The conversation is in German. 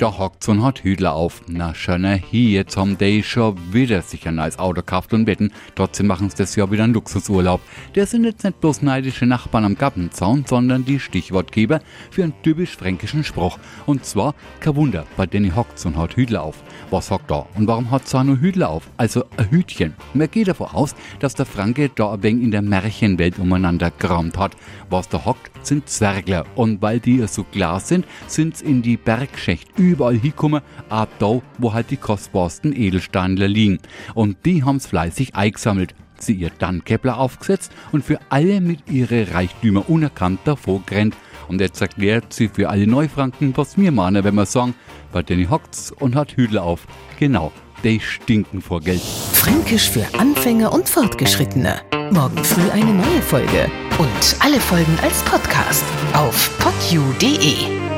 da hockt so ein Hot Hüdler auf. Na schöner hier, jetzt haben die schon wieder sich ein neues Auto gekauft und wetten. Trotzdem machen sie das Jahr wieder einen Luxusurlaub. Der sind jetzt nicht bloß neidische Nachbarn am Gappenzaun, sondern die Stichwortgeber für einen typisch fränkischen Spruch. Und zwar, kein Wunder, bei denen hockt so ein Hot Hüdler auf. Was hockt da? Und warum hat so nur Hüdler auf? Also ein Hütchen. Man geht davon aus, dass der Franke da ein wenig in der Märchenwelt umeinander gerammt hat. Was da hockt, sind Zwergler. Und weil die so klar sind, sind's in die Bergschächt überall hinkommen, auch da, wo halt die kostbarsten Edelsteine liegen. Und die haben's fleißig eingesammelt sie ihr dann Kepler aufgesetzt und für alle mit ihre Reichtümer unerkannt davor gerannt. Und jetzt erklärt sie für alle Neufranken, was wir meinen, wenn wir sagen, bei denen hockt's und hat Hüdel auf. Genau, die stinken vor Geld. Fränkisch für Anfänger und Fortgeschrittene. Morgen früh eine neue Folge. Und alle Folgen als Podcast auf podu.de.